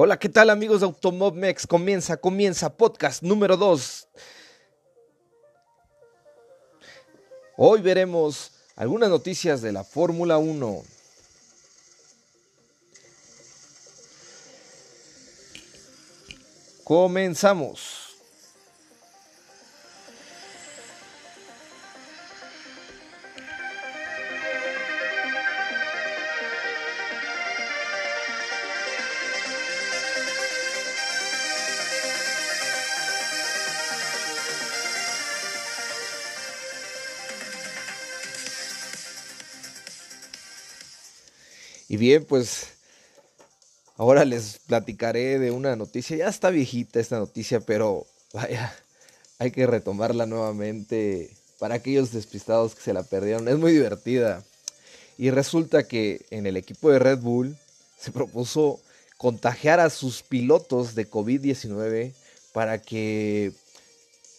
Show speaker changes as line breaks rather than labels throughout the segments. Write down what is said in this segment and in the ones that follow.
Hola, ¿qué tal amigos de Automobmex? Comienza, comienza podcast número 2. Hoy veremos algunas noticias de la Fórmula 1. Comenzamos. Y bien, pues ahora les platicaré de una noticia. Ya está viejita esta noticia, pero vaya, hay que retomarla nuevamente para aquellos despistados que se la perdieron. Es muy divertida. Y resulta que en el equipo de Red Bull se propuso contagiar a sus pilotos de COVID-19 para que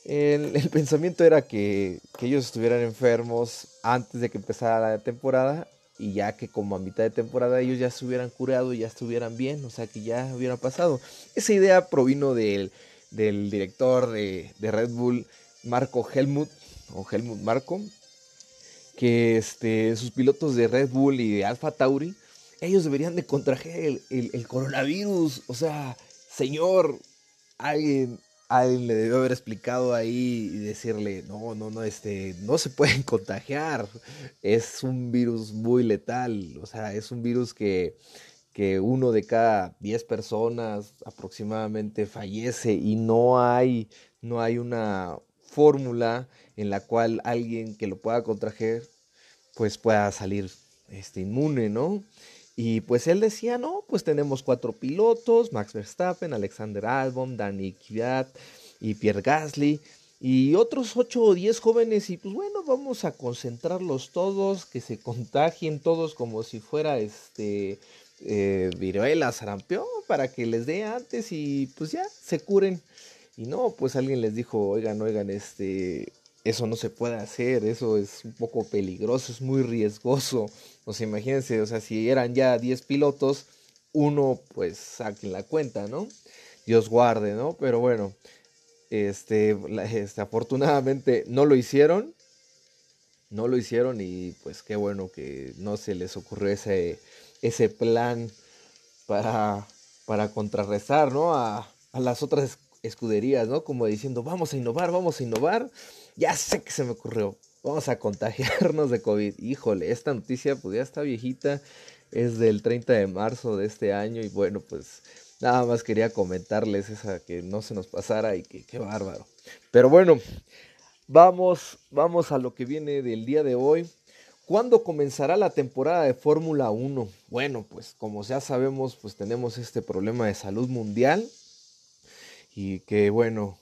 el, pensamiento era que ellos estuvieran enfermos antes de que empezara la temporada y ya que como a mitad de temporada ellos ya se hubieran curado y ya estuvieran bien, o sea que ya hubiera pasado. Esa idea provino del, del director de, de, Red Bull, Marco Helmut, o Helmut Marco, que este, sus pilotos de Red Bull y de Alfa Tauri, ellos deberían de contraer el, el coronavirus, o sea, señor, alguien alguien le debió haber explicado ahí y decirle, no, no, no, este, no se pueden contagiar. Es un virus muy letal. O sea, es un virus que, que uno de cada 10 personas aproximadamente fallece y no hay, no hay una fórmula en la cual alguien que lo pueda contraer, pues pueda salir este, inmune, ¿no? Y pues él decía, no, pues tenemos cuatro pilotos, Max Verstappen, Alexander Albon, Danny Kvyat y Pierre Gasly y otros ocho o diez jóvenes y pues bueno, vamos a concentrarlos todos, que se contagien todos como si fuera este eh, viruela, sarampión, para que les dé antes y pues ya se curen. Y no, pues alguien les dijo, oigan, oigan, este, eso no se puede hacer, eso es un poco peligroso, es muy riesgoso. O sea, imagínense, o sea, si eran ya 10 pilotos, uno pues saquen la cuenta, ¿no? Dios guarde, ¿no? Pero bueno, este, este, afortunadamente no lo hicieron, no lo hicieron y pues qué bueno que no se les ocurrió ese, ese plan para, para contrarrestar, ¿no? A, a las otras escuderías, ¿no? Como diciendo, vamos a innovar, vamos a innovar. Ya sé que se me ocurrió. Vamos a contagiarnos de COVID. Híjole, esta noticia pues ya está viejita. Es del 30 de marzo de este año. Y bueno, pues nada más quería comentarles esa que no se nos pasara y que qué bárbaro. Pero bueno, vamos, vamos a lo que viene del día de hoy. ¿Cuándo comenzará la temporada de Fórmula 1? Bueno, pues como ya sabemos, pues tenemos este problema de salud mundial y que bueno,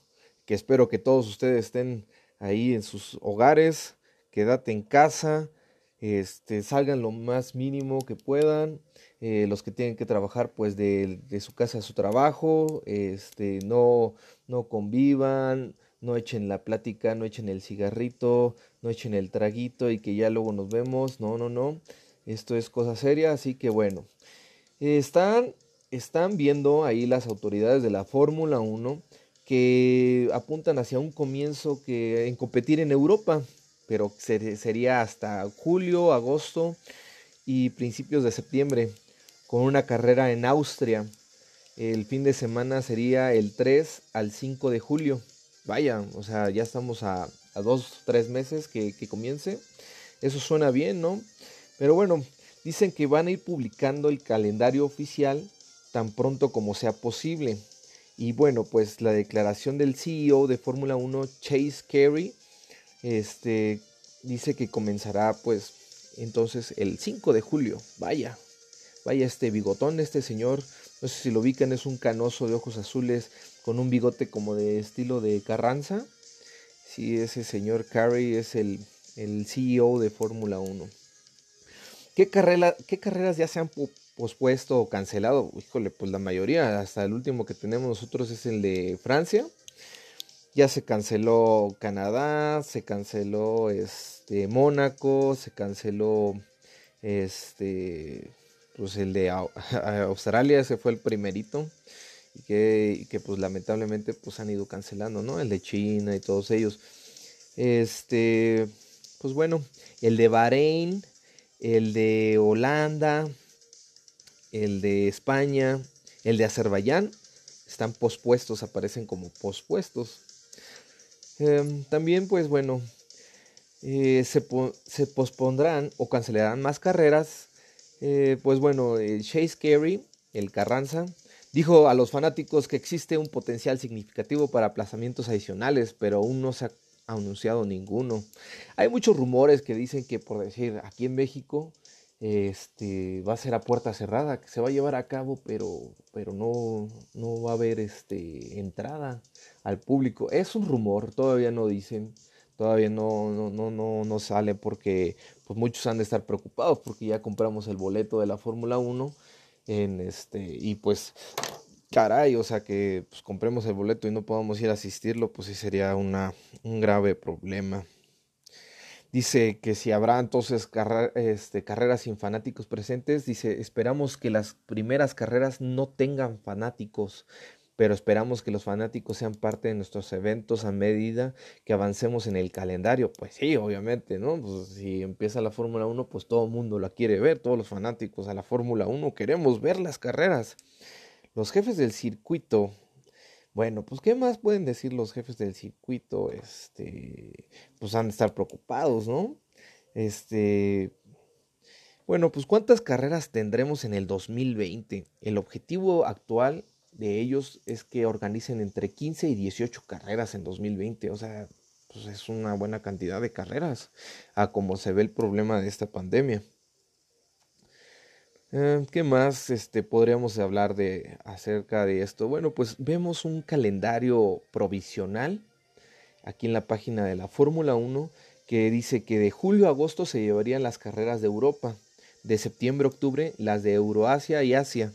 que espero que todos ustedes estén ahí en sus hogares, quédate en casa, este, salgan lo más mínimo que puedan, eh, los que tienen que trabajar pues de, de, su casa a su trabajo, este, no, no convivan, no echen la plática, no echen el cigarrito, no echen el traguito y que ya luego nos vemos, no, no, no, esto es cosa seria, así que bueno, están están viendo ahí las autoridades de la Fórmula 1 que apuntan hacia un comienzo que en competir en Europa, pero sería hasta julio, agosto y principios de septiembre, con una carrera en Austria. El fin de semana sería el 3 al 5 de julio. Vaya, o sea, ya estamos a, a dos, tres meses que, que comience. Eso suena bien, ¿no? Pero bueno, dicen que van a ir publicando el calendario oficial tan pronto como sea posible. Y bueno, pues la declaración del CEO de Fórmula 1, Chase Carey, este, dice que comenzará pues entonces el 5 de julio. Vaya, vaya este bigotón, este señor, no sé si lo ubican, es un canoso de ojos azules con un bigote como de estilo de Carranza. Sí, ese señor Carey es el, el CEO de Fórmula 1. ¿Qué, carrera, ¿Qué carreras ya se han pospuesto o cancelado, híjole, pues la mayoría, hasta el último que tenemos nosotros es el de Francia. Ya se canceló Canadá, se canceló este Mónaco, se canceló este pues el de Australia, ese fue el primerito. Y que, que, pues lamentablemente pues han ido cancelando, ¿no? El de China y todos ellos. Este, pues bueno, el de Bahrein, el de Holanda, el de España, el de Azerbaiyán, están pospuestos, aparecen como pospuestos. Em, también, pues bueno, eh, se, pospondrán o cancelarán más carreras. Eh, pues bueno, el Chase Carey, el Carranza, dijo a los fanáticos que existe un potencial significativo para aplazamientos adicionales, pero aún no se ha anunciado ninguno. Hay muchos rumores que dicen que, por decir, aquí en México este, va a ser a puerta cerrada, que se va a llevar a cabo, pero, pero no, no va a haber este, entrada al público. Es un rumor, todavía no dicen, todavía no, no, no, no, no sale porque pues muchos han de estar preocupados porque ya compramos el boleto de la Fórmula 1 en este, y pues caray, o sea que pues, compremos el boleto y no podamos ir a asistirlo, pues sí sería una, un grave problema. Dice que si habrá entonces este, carreras sin fanáticos presentes, dice, esperamos que las primeras carreras no tengan fanáticos, pero esperamos que los fanáticos sean parte de nuestros eventos a medida que avancemos en el calendario. Pues sí, obviamente, ¿no? Pues si empieza la Fórmula 1, pues todo el mundo la quiere ver, todos los fanáticos a la Fórmula 1 queremos ver las carreras. Los jefes del circuito bueno, pues ¿qué más pueden decir los jefes del circuito? Este, pues han de estar preocupados, ¿no? Este, bueno, pues ¿cuántas carreras tendremos en el 2020? El objetivo actual de ellos es que organicen entre 15 y 18 carreras en 2020, o sea, pues es una buena cantidad de carreras a como se ve el problema de esta pandemia. Eh, ¿Qué más este, podríamos hablar de, acerca de esto? Bueno, pues vemos un calendario provisional aquí en la página de la Fórmula 1 que dice que de julio a agosto se llevarían las carreras de Europa, de septiembre a octubre las de Euroasia y Asia,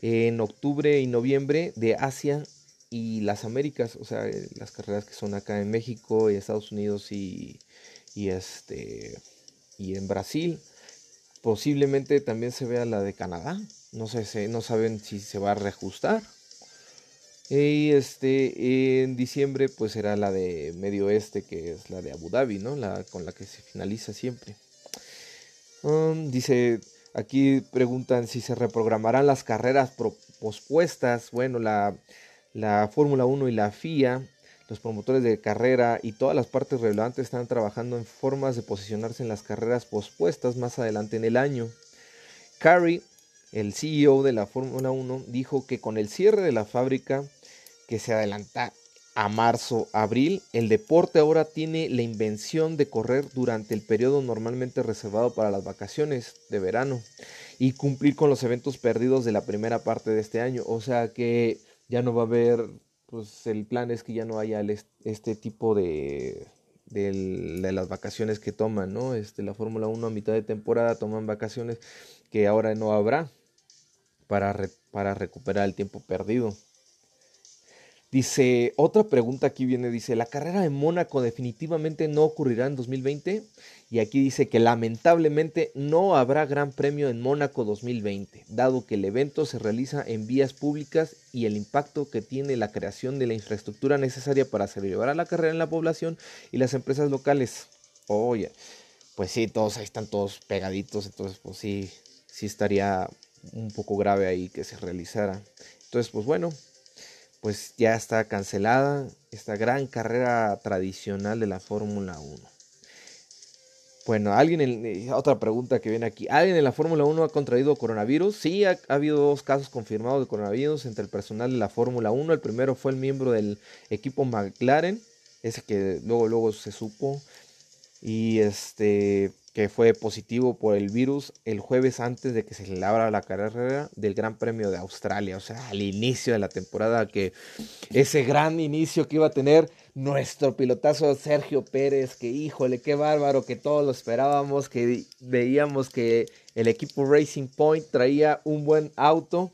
en octubre y noviembre de Asia y las Américas, o sea, eh, las carreras que son acá en México y Estados Unidos y, y, este, y en Brasil. Posiblemente también se vea la de Canadá. No sé, no saben si se va a reajustar. Y este, en diciembre pues será la de Medio Oeste, que es la de Abu Dhabi, ¿no? La con la que se finaliza siempre. Um, dice, aquí preguntan si se reprogramarán las carreras pospuestas. Bueno, la, la Fórmula 1 y la FIA los promotores de carrera y todas las partes relevantes están trabajando en formas de posicionarse en las carreras pospuestas más adelante en el año. Carey, el CEO de la Fórmula 1, dijo que con el cierre de la fábrica que se adelanta a marzo, abril, el deporte ahora tiene la invención de correr durante el periodo normalmente reservado para las vacaciones de verano y cumplir con los eventos perdidos de la primera parte de este año. O sea que ya no va a haber pues el plan es que ya no haya este tipo de, de, las vacaciones que toman, ¿no? Este, la Fórmula 1 a mitad de temporada toman vacaciones que ahora no habrá para, para recuperar el tiempo perdido. Dice, otra pregunta aquí viene, dice, ¿la carrera de Mónaco definitivamente no ocurrirá en 2020? Y aquí dice que lamentablemente no habrá gran premio en Mónaco 2020, dado que el evento se realiza en vías públicas y el impacto que tiene la creación de la infraestructura necesaria para celebrar la carrera en la población y las empresas locales. Oye, pues sí, todos ahí están todos pegaditos, entonces pues sí, sí estaría un poco grave ahí que se realizara. Entonces, pues bueno, pues ya está cancelada esta gran carrera tradicional de la Fórmula 1. Bueno, alguien en, eh, otra pregunta que viene aquí. ¿Alguien en la Fórmula 1 ha contraído coronavirus? Sí, ha, habido dos casos confirmados de coronavirus entre el personal de la Fórmula 1. El primero fue el miembro del equipo McLaren, ese que luego luego se supo y este que fue positivo por el virus el jueves antes de que se celebrara la carrera del Gran Premio de Australia, o sea, al inicio de la temporada, que ese gran inicio que iba a tener nuestro pilotazo Sergio Pérez, que híjole, qué bárbaro, que todos lo esperábamos, que veíamos que el equipo Racing Point traía un buen auto,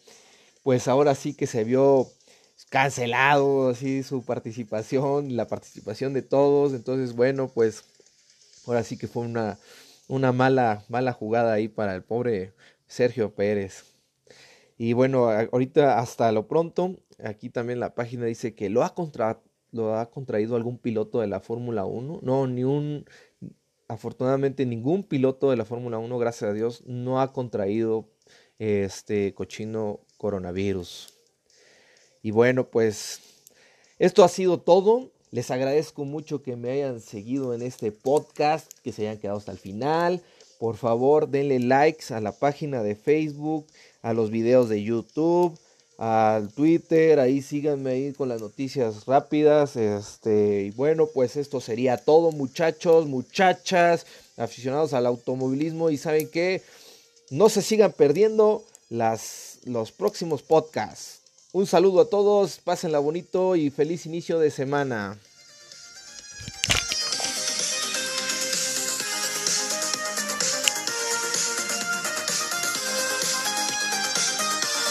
pues ahora sí que se vio cancelado así su participación, la participación de todos, entonces bueno, pues ahora sí que fue una una mala, mala jugada ahí para el pobre Sergio Pérez. Y bueno, ahorita hasta lo pronto, aquí también la página dice que lo ha, lo ha contraído algún piloto de la Fórmula 1. No, ni un, afortunadamente ningún piloto de la Fórmula 1, gracias a Dios, no ha contraído este cochino coronavirus. Y bueno, pues esto ha sido todo. Les agradezco mucho que me hayan seguido en este podcast, que se hayan quedado hasta el final. Por favor, denle likes a la página de Facebook, a los videos de YouTube, al Twitter, ahí síganme ahí con las noticias rápidas. Este, y bueno, pues esto sería todo, muchachos, muchachas, aficionados al automovilismo y saben que no se sigan perdiendo los próximos podcasts. Un saludo a todos, pásenla bonito y feliz inicio de semana.